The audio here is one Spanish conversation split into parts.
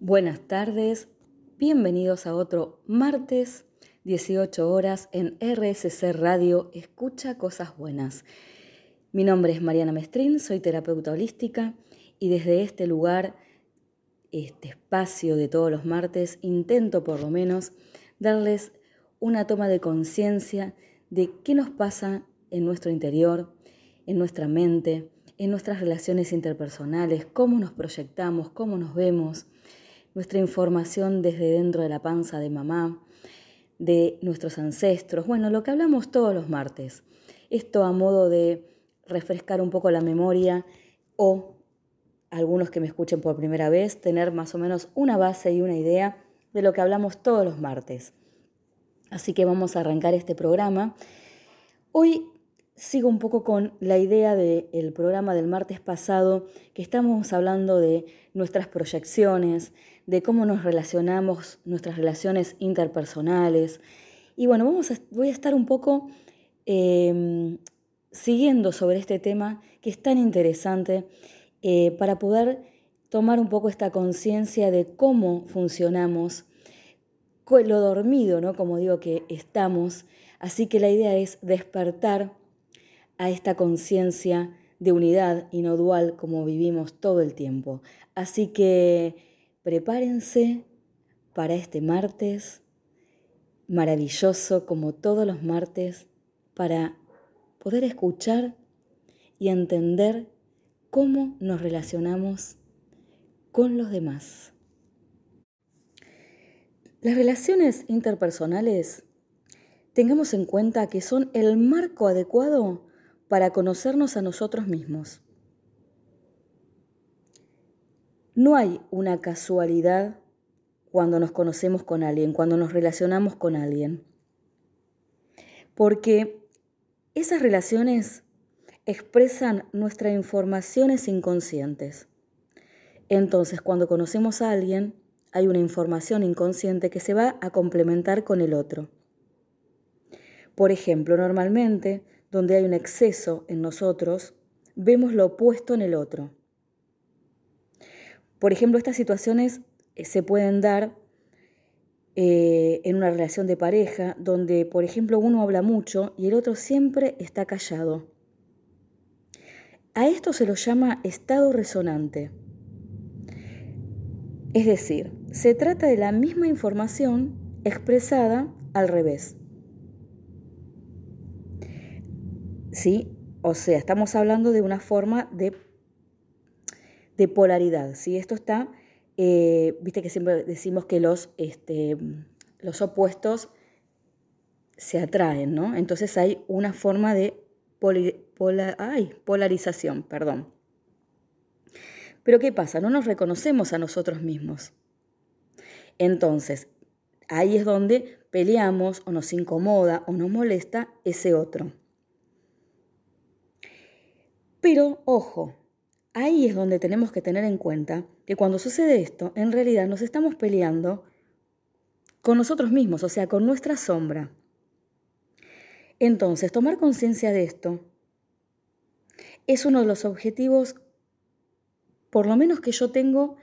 Buenas tardes, bienvenidos a otro martes, 18 horas en RSC Radio, escucha cosas buenas. Mi nombre es Mariana Mestrín, soy terapeuta holística y desde este lugar, este espacio de todos los martes, intento por lo menos darles una toma de conciencia de qué nos pasa en nuestro interior, en nuestra mente, en nuestras relaciones interpersonales, cómo nos proyectamos, cómo nos vemos, nuestra información desde dentro de la panza de mamá, de nuestros ancestros, bueno, lo que hablamos todos los martes. Esto a modo de refrescar un poco la memoria o algunos que me escuchen por primera vez, tener más o menos una base y una idea de lo que hablamos todos los martes. Así que vamos a arrancar este programa. Hoy sigo un poco con la idea del programa del martes pasado, que estamos hablando de nuestras proyecciones, de cómo nos relacionamos, nuestras relaciones interpersonales. Y bueno, vamos voy a estar un poco em, siguiendo sobre este tema que es tan interesante eh, para poder tomar un poco esta conciencia de cómo funcionamos, lo dormido, ¿no? Como digo que estamos. Así que la idea es despertar a esta conciencia de unidad y no dual como vivimos todo el tiempo. Así que prepárense para este martes maravilloso como todos los martes para poder escuchar y entender cómo nos relacionamos con los demás. Las relaciones interpersonales, tengamos en cuenta que son el marco adecuado para conocernos a nosotros mismos. No hay una casualidad cuando nos conocemos con alguien, cuando nos relacionamos con alguien. Porque esas relaciones expresan nuestras informaciones inconscientes. Entonces, cuando conocemos a alguien, hay una información inconsciente que se va a complementar con el otro. Por ejemplo, normalmente donde hay un exceso en nosotros, vemos lo opuesto en el otro. Por ejemplo, estas situaciones eh, se pueden dar eh, en una relación de pareja donde, por ejemplo, uno habla mucho y el otro siempre está callado. A esto se lo llama estado resonante. Es decir, se trata de la misma información expresada al revés. ¿Sí? O sea, estamos hablando de una forma de, de polaridad, ¿sí? Esto está, eh, viste que siempre decimos que los, este, los opuestos se atraen, ¿no? Entonces hay una forma de polarización, perdón. Pero ¿qué pasa? No nos reconocemos a nosotros mismos. Entonces, ahí es donde peleamos o nos incomoda o nos molesta ese otro. Pero, ojo, ahí es donde tenemos que tener en cuenta que cuando sucede esto, en realidad nos estamos peleando con nosotros mismos, o sea, con nuestra sombra. Entonces, tomar conciencia de esto es uno de los objetivos, por lo menos que yo tengo,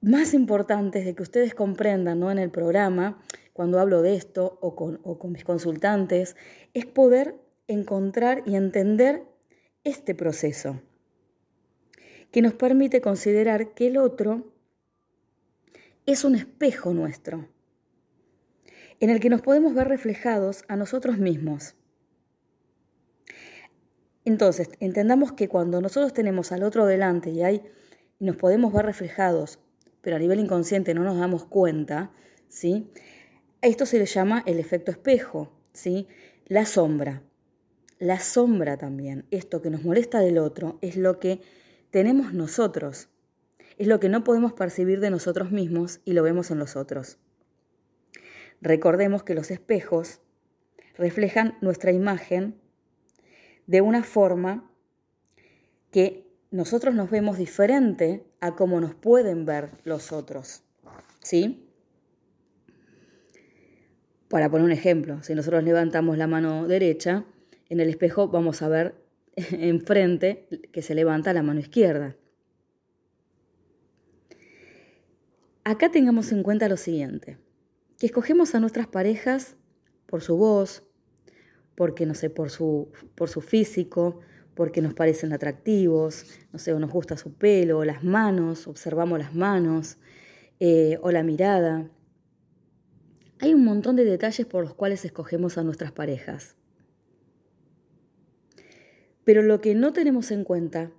más importantes de que ustedes comprendan ¿no? en el programa, cuando hablo de esto o con, o con mis consultantes, es poder encontrar y entender este proceso, que nos permite considerar que el otro es un espejo nuestro, en el que nos podemos ver reflejados a nosotros mismos. Entonces, entendamos que cuando nosotros tenemos al otro delante y hay, nos podemos ver reflejados, pero a nivel inconsciente no nos damos cuenta, ¿sí? Esto se le llama el efecto espejo, ¿sí? La sombra. La sombra también, esto que nos molesta del otro, es lo que tenemos nosotros. Es lo que no podemos percibir de nosotros mismos y lo vemos en los otros. Recordemos que los espejos reflejan nuestra imagen de una forma que nosotros nos vemos diferente a cómo nos pueden ver los otros. ¿Sí? Para poner un ejemplo, si nosotros levantamos la mano derecha, en el espejo vamos a ver enfrente que se levanta la mano izquierda. Acá tengamos en cuenta lo siguiente, que escogemos a nuestras parejas por su voz, porque no sé, por su, por su físico, porque nos parecen atractivos, no sé, o nos gusta su pelo, o las manos, observamos las manos, eh, o la mirada. Hay un montón de detalles por los cuales escogemos a nuestras parejas. Pero lo que no tenemos en cuenta,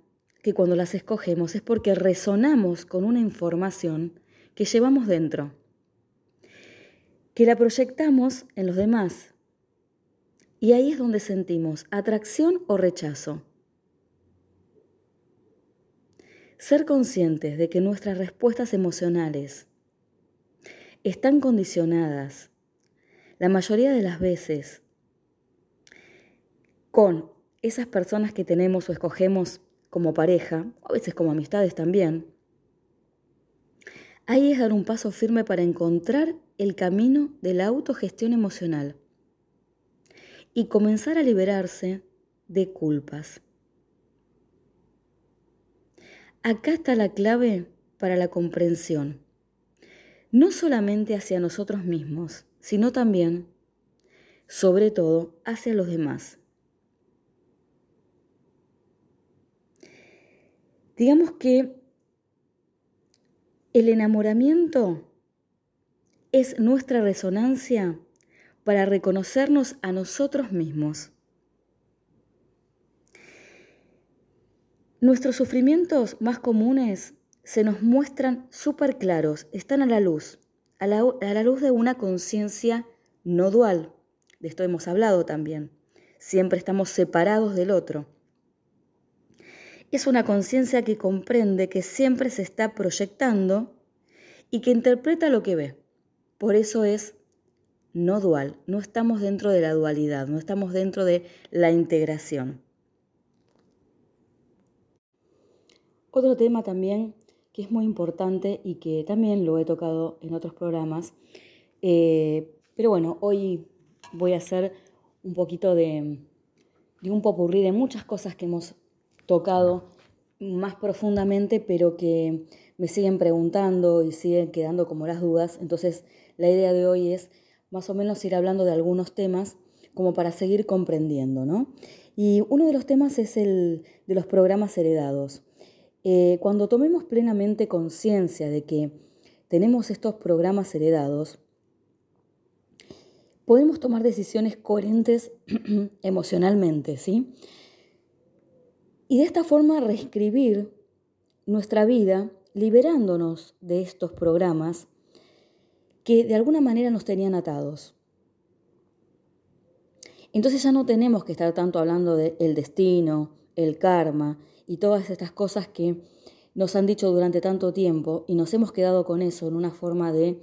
que cuando las escogemos es porque resonamos con una información que llevamos dentro, que la proyectamos en los demás. Y ahí es donde sentimos atracción o rechazo. Ser conscientes de que nuestras respuestas emocionales están condicionadas la mayoría de las veces con esas personas que tenemos o escogemos como pareja, a veces como amistades también, ahí es dar un paso firme para encontrar el camino de la autogestión emocional y comenzar a liberarse de culpas. Acá está la clave para la comprensión, no solamente hacia nosotros mismos, sino también, sobre todo, hacia los demás. Digamos que el enamoramiento es nuestra resonancia para reconocernos a nosotros mismos. Nuestros sufrimientos más comunes se nos muestran súper claros, están a la luz, a la, a la luz de una conciencia no dual. De esto hemos hablado también. Siempre estamos separados del otro. Es una conciencia que comprende que siempre se está proyectando y que interpreta lo que ve. Por eso es no dual, no estamos dentro de la dualidad, no estamos dentro de la integración. Otro tema también que es muy importante y que también lo he tocado en otros programas, eh, pero bueno, hoy voy a hacer un poquito de, de un popurrí de muchas cosas que hemos tocado más profundamente, pero que me siguen preguntando y siguen quedando como las dudas. Entonces, la idea de hoy es más o menos ir hablando de algunos temas como para seguir comprendiendo, ¿no? Y uno de los temas es el de los programas heredados. Eh, cuando tomemos plenamente conciencia de que tenemos estos programas heredados, podemos tomar decisiones coherentes emocionalmente, ¿sí? Y de esta forma reescribir nuestra vida liberándonos de estos programas que de alguna manera nos tenían atados. Entonces ya no tenemos que estar tanto hablando del destino, el karma y todas estas cosas que nos han dicho durante tanto tiempo y nos hemos quedado con eso en una forma de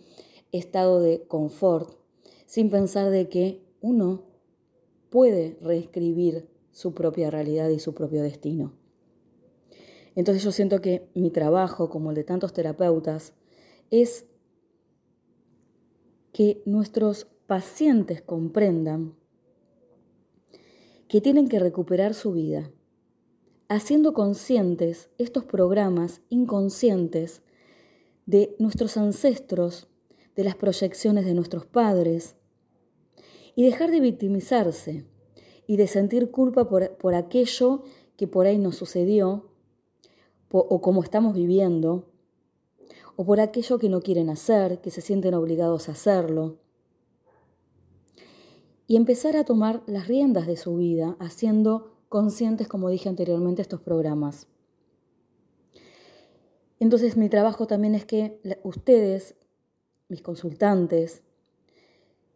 estado de confort, sin pensar de que uno puede reescribir su propia realidad y su propio destino. Entonces yo siento que mi trabajo, como el de tantos terapeutas, es que nuestros pacientes comprendan que tienen que recuperar su vida, haciendo conscientes estos programas inconscientes de nuestros ancestros, de las proyecciones de nuestros padres, y dejar de victimizarse y de sentir culpa por, aquello que por ahí nos sucedió o como estamos viviendo, o por aquello que no quieren hacer, que se sienten obligados a hacerlo. Y empezar a tomar las riendas de su vida, haciendo conscientes, como dije anteriormente, estos programas. Entonces mi trabajo también es que ustedes, mis consultantes,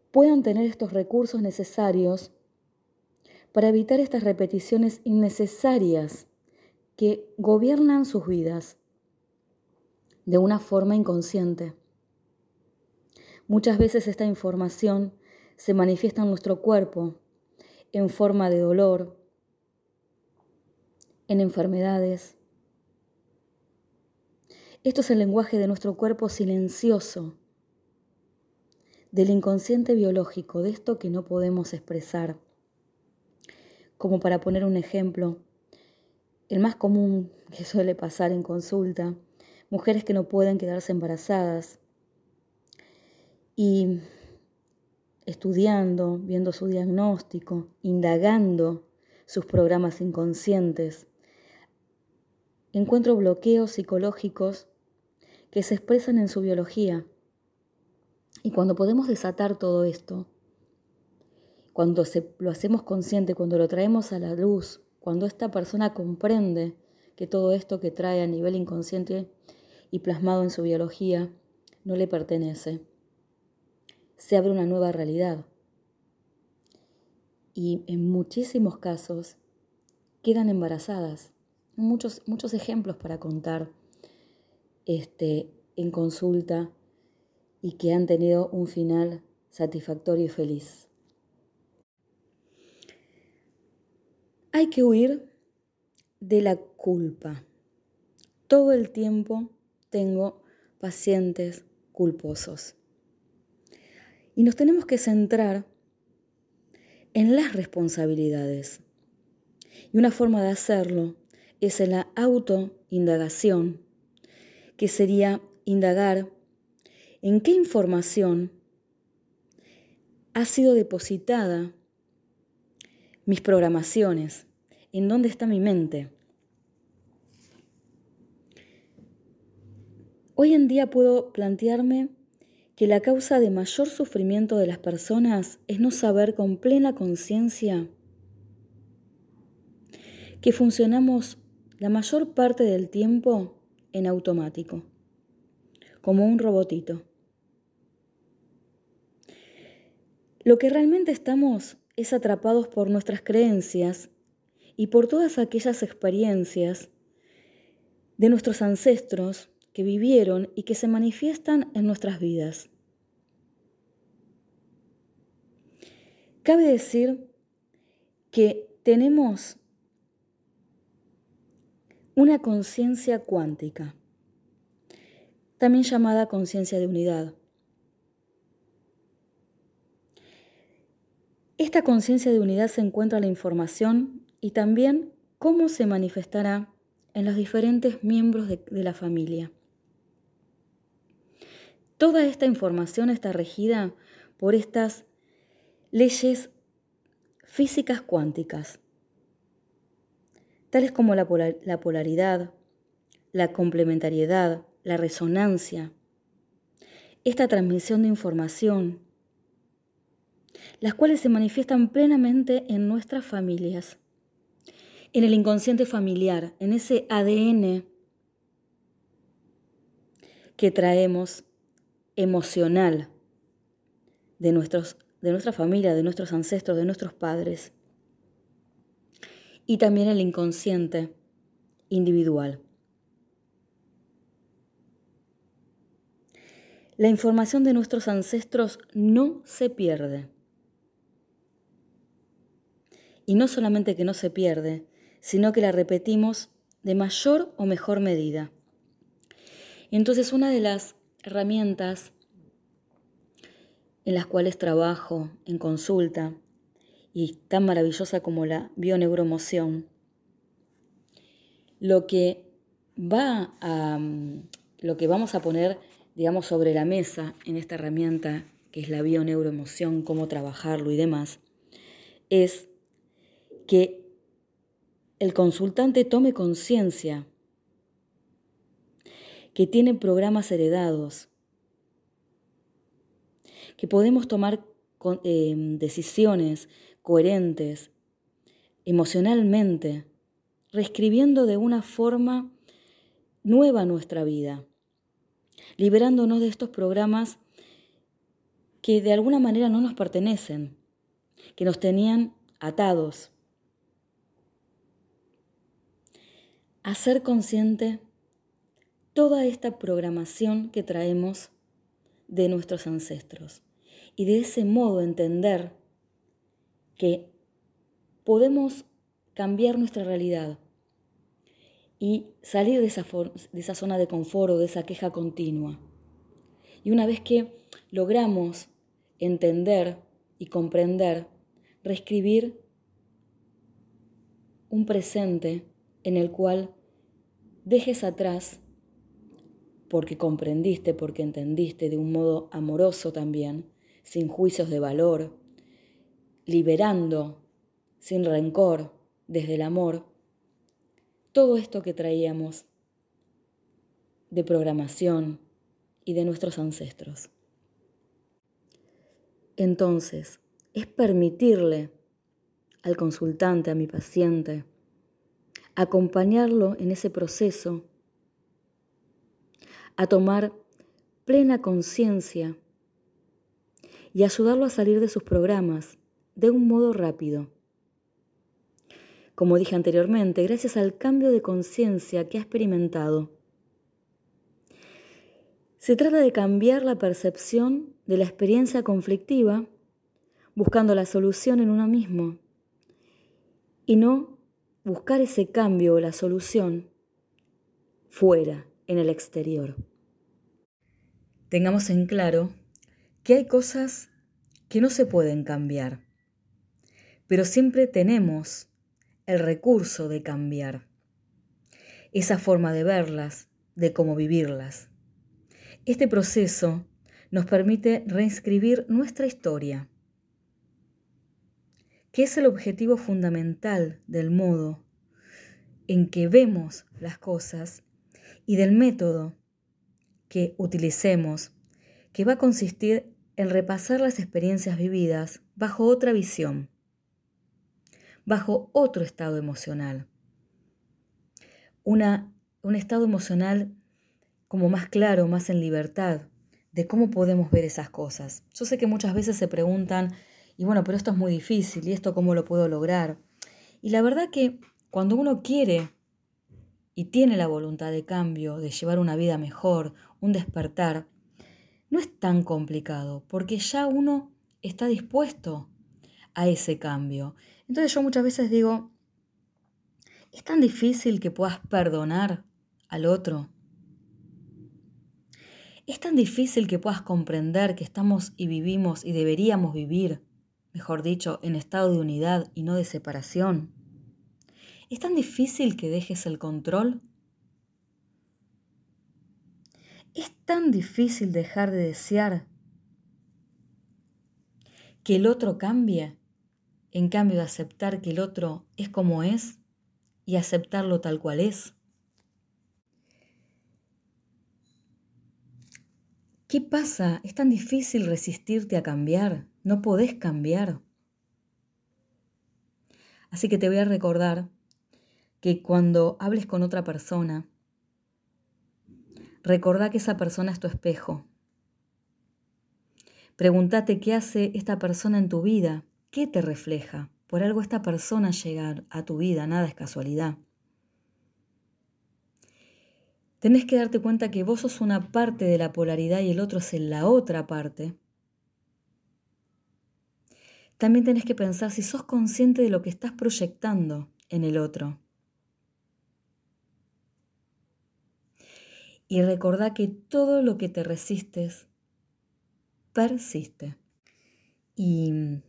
puedan tener estos recursos necesarios para evitar estas repeticiones innecesarias que gobiernan sus vidas de una forma inconsciente. Muchas veces esta información se manifiesta en nuestro cuerpo en forma de dolor, en enfermedades. Esto es el lenguaje de nuestro cuerpo silencioso, del inconsciente biológico, de esto que no podemos expresar. Como para poner un ejemplo, el más común que suele pasar en consulta, mujeres que no pueden quedarse embarazadas Y estudiando, viendo su diagnóstico, indagando sus programas inconscientes, encuentro bloqueos psicológicos que se expresan en su biología. Y cuando podemos desatar todo esto, cuando lo hacemos consciente, cuando lo traemos a la luz, cuando esta persona comprende que todo esto que trae a nivel inconsciente y plasmado en su biología no le pertenece, se abre una nueva realidad. Y en muchísimos casos quedan embarazadas. Muchos, muchos ejemplos para contar este, en consulta y que han tenido un final satisfactorio y feliz. Hay que huir de la culpa. Todo el tiempo tengo pacientes culposos. Y nos tenemos que centrar en las responsabilidades. Y una forma de hacerlo es en la autoindagación, que sería indagar en qué información ha sido depositada mis programaciones, en dónde está mi mente. Hoy en día puedo plantearme que la causa de mayor sufrimiento de las personas es no saber con plena conciencia que funcionamos la mayor parte del tiempo en automático, como un robotito. Lo que realmente estamos es atrapados por nuestras creencias y por todas aquellas experiencias de nuestros ancestros que vivieron y que se manifiestan en nuestras vidas. Cabe decir que tenemos una conciencia cuántica, también llamada conciencia de unidad. Esta conciencia de unidad se encuentra en la información y también cómo se manifestará en los diferentes miembros de la familia. Toda esta información está regida por estas leyes físicas cuánticas, tales como la, polaridad, la complementariedad, la resonancia, esta transmisión de información, las cuales se manifiestan plenamente en nuestras familias, en el inconsciente familiar, en ese ADN que traemos emocional de, nuestros, de nuestra familia, de nuestros ancestros, de nuestros padres. Y también el inconsciente individual. La información de nuestros ancestros no se pierde. Y no solamente que no se pierde, sino que la repetimos de mayor o mejor medida. Entonces una de las herramientas en las cuales trabajo en consulta y tan maravillosa como la bioneuromoción, lo que va a lo que vamos a poner, digamos, sobre la mesa en esta herramienta que es la bioneuroemoción, cómo trabajarlo y demás, es que el consultante tome conciencia que tienen programas heredados, que podemos tomar eh, decisiones coherentes emocionalmente, reescribiendo de una forma nueva nuestra vida, liberándonos de estos programas que de alguna manera no nos pertenecen, que nos tenían atados. Hacer consciente toda esta programación que traemos de nuestros ancestros y de ese modo entender que podemos cambiar nuestra realidad y salir de esa, de esa zona de confort o de esa queja continua. Y una vez que logramos entender y comprender, reescribir un presente en el cual dejes atrás porque comprendiste, porque entendiste de un modo amoroso también, sin juicios de valor, liberando, sin rencor, desde el amor, todo esto que traíamos de programación y de nuestros ancestros. Entonces, es permitirle al consultante, a mi paciente, acompañarlo en ese proceso, a tomar plena conciencia y ayudarlo a salir de sus programas de un modo rápido. Como dije anteriormente, gracias al cambio de conciencia que ha experimentado. Se trata de cambiar la percepción de la experiencia conflictiva buscando la solución en uno mismo y no buscar ese cambio o la solución fuera, en el exterior. Tengamos en claro que hay cosas que no se pueden cambiar, pero siempre tenemos el recurso de cambiar esa forma de verlas, de cómo vivirlas. Este proceso nos permite reinscribir nuestra historia que es el objetivo fundamental del modo en que vemos las cosas y del método que utilicemos, que va a consistir en repasar las experiencias vividas bajo otra visión, bajo otro estado emocional. Una, un estado emocional como más claro, más en libertad, de cómo podemos ver esas cosas. Yo sé que muchas veces se preguntan, y bueno, pero esto es muy difícil y esto cómo lo puedo lograr. Y la verdad que cuando uno quiere y tiene la voluntad de cambio, de llevar una vida mejor, un despertar, no es tan complicado porque ya uno está dispuesto a ese cambio. Entonces yo muchas veces digo, ¿es tan difícil que puedas perdonar al otro? ¿Es tan difícil que puedas comprender que estamos y vivimos y deberíamos vivir mejor dicho, en estado de unidad y no de separación? ¿Es tan difícil que dejes el control? ¿Es tan difícil dejar de desear que el otro cambie, en cambio aceptar que el otro es como es y aceptarlo tal cual es? ¿Qué pasa? ¿Es tan difícil resistirte a cambiar? No podés cambiar. Así que te voy a recordar que cuando hables con otra persona, recordá que esa persona es tu espejo. Pregúntate qué hace esta persona en tu vida, qué te refleja. Por algo esta persona llega a tu vida, nada es casualidad. Tenés que darte cuenta que vos sos una parte de la polaridad y el otro es en la otra parte. También tenés que pensar si sos consciente de lo que estás proyectando en el otro. Y recordá que todo lo que te resistes persiste. Y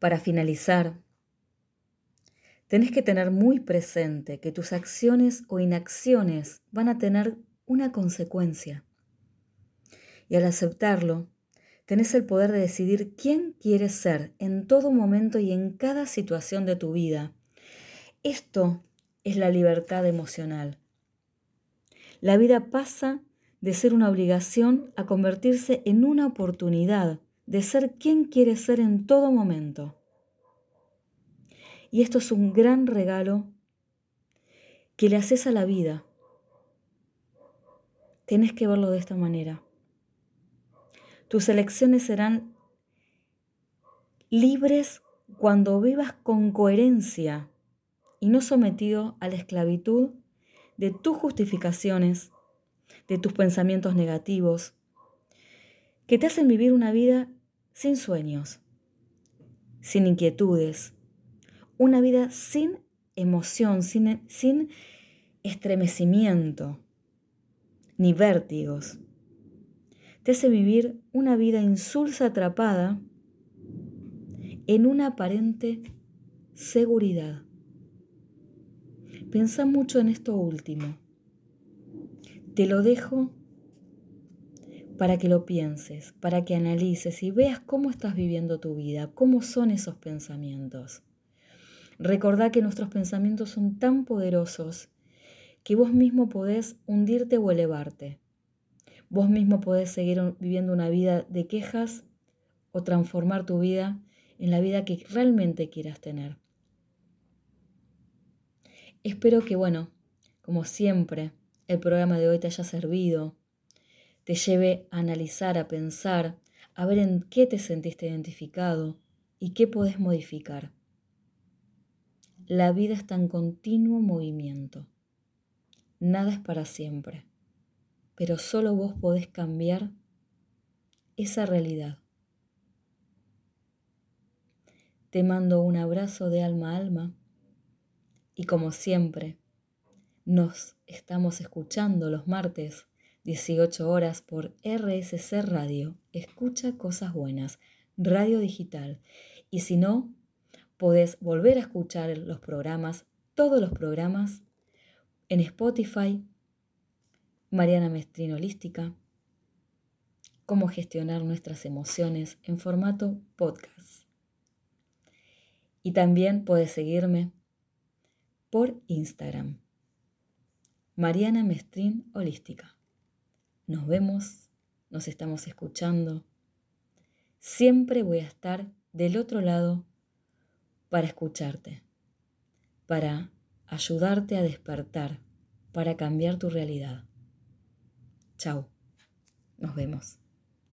para finalizar, tenés que tener muy presente que tus acciones o inacciones van a tener una consecuencia. Y al aceptarlo, tenés el poder de decidir quién quieres ser en todo momento y en cada situación de tu vida. Esto es la libertad emocional. La vida pasa de ser una obligación a convertirse en una oportunidad de ser quien quieres ser en todo momento. Y esto es un gran regalo que le haces a la vida. Tenés que verlo de esta manera. Tus elecciones serán libres cuando vivas con coherencia y no sometido a la esclavitud de tus justificaciones, de tus pensamientos negativos, que te hacen vivir una vida sin sueños, sin inquietudes, una vida sin emoción, sin, sin estremecimiento, ni vértigos te hace vivir una vida insulsa atrapada en una aparente seguridad. Pensa mucho en esto último. te lo dejo para que lo pienses, para que analices y veas cómo estás viviendo tu vida, cómo son esos pensamientos. Recordá que nuestros pensamientos son tan poderosos que vos mismo podés hundirte o elevarte. Vos mismo podés seguir viviendo una vida de quejas o transformar tu vida en la vida que realmente quieras tener. Espero que, bueno, como siempre, el programa de hoy te haya servido, te lleve a analizar, a pensar, a ver en qué te sentiste identificado y qué podés modificar. La vida está en continuo movimiento. Nada es para siempre, pero solo vos podés cambiar esa realidad. Te mando un abrazo de alma a alma y como siempre, nos estamos escuchando los martes 18 horas por RSC Radio. Escucha cosas buenas, radio digital. Y si no, podés volver a escuchar los programas, todos los programas, en Spotify, Mariana Mestrin Holística, cómo gestionar nuestras emociones en formato podcast. Y también puedes seguirme por Instagram. Mariana Mestrín Holística. Nos vemos, nos estamos escuchando. Siempre voy a estar del otro lado para escucharte, para ayudarte a despertar, para cambiar tu realidad. Chao, nos vemos.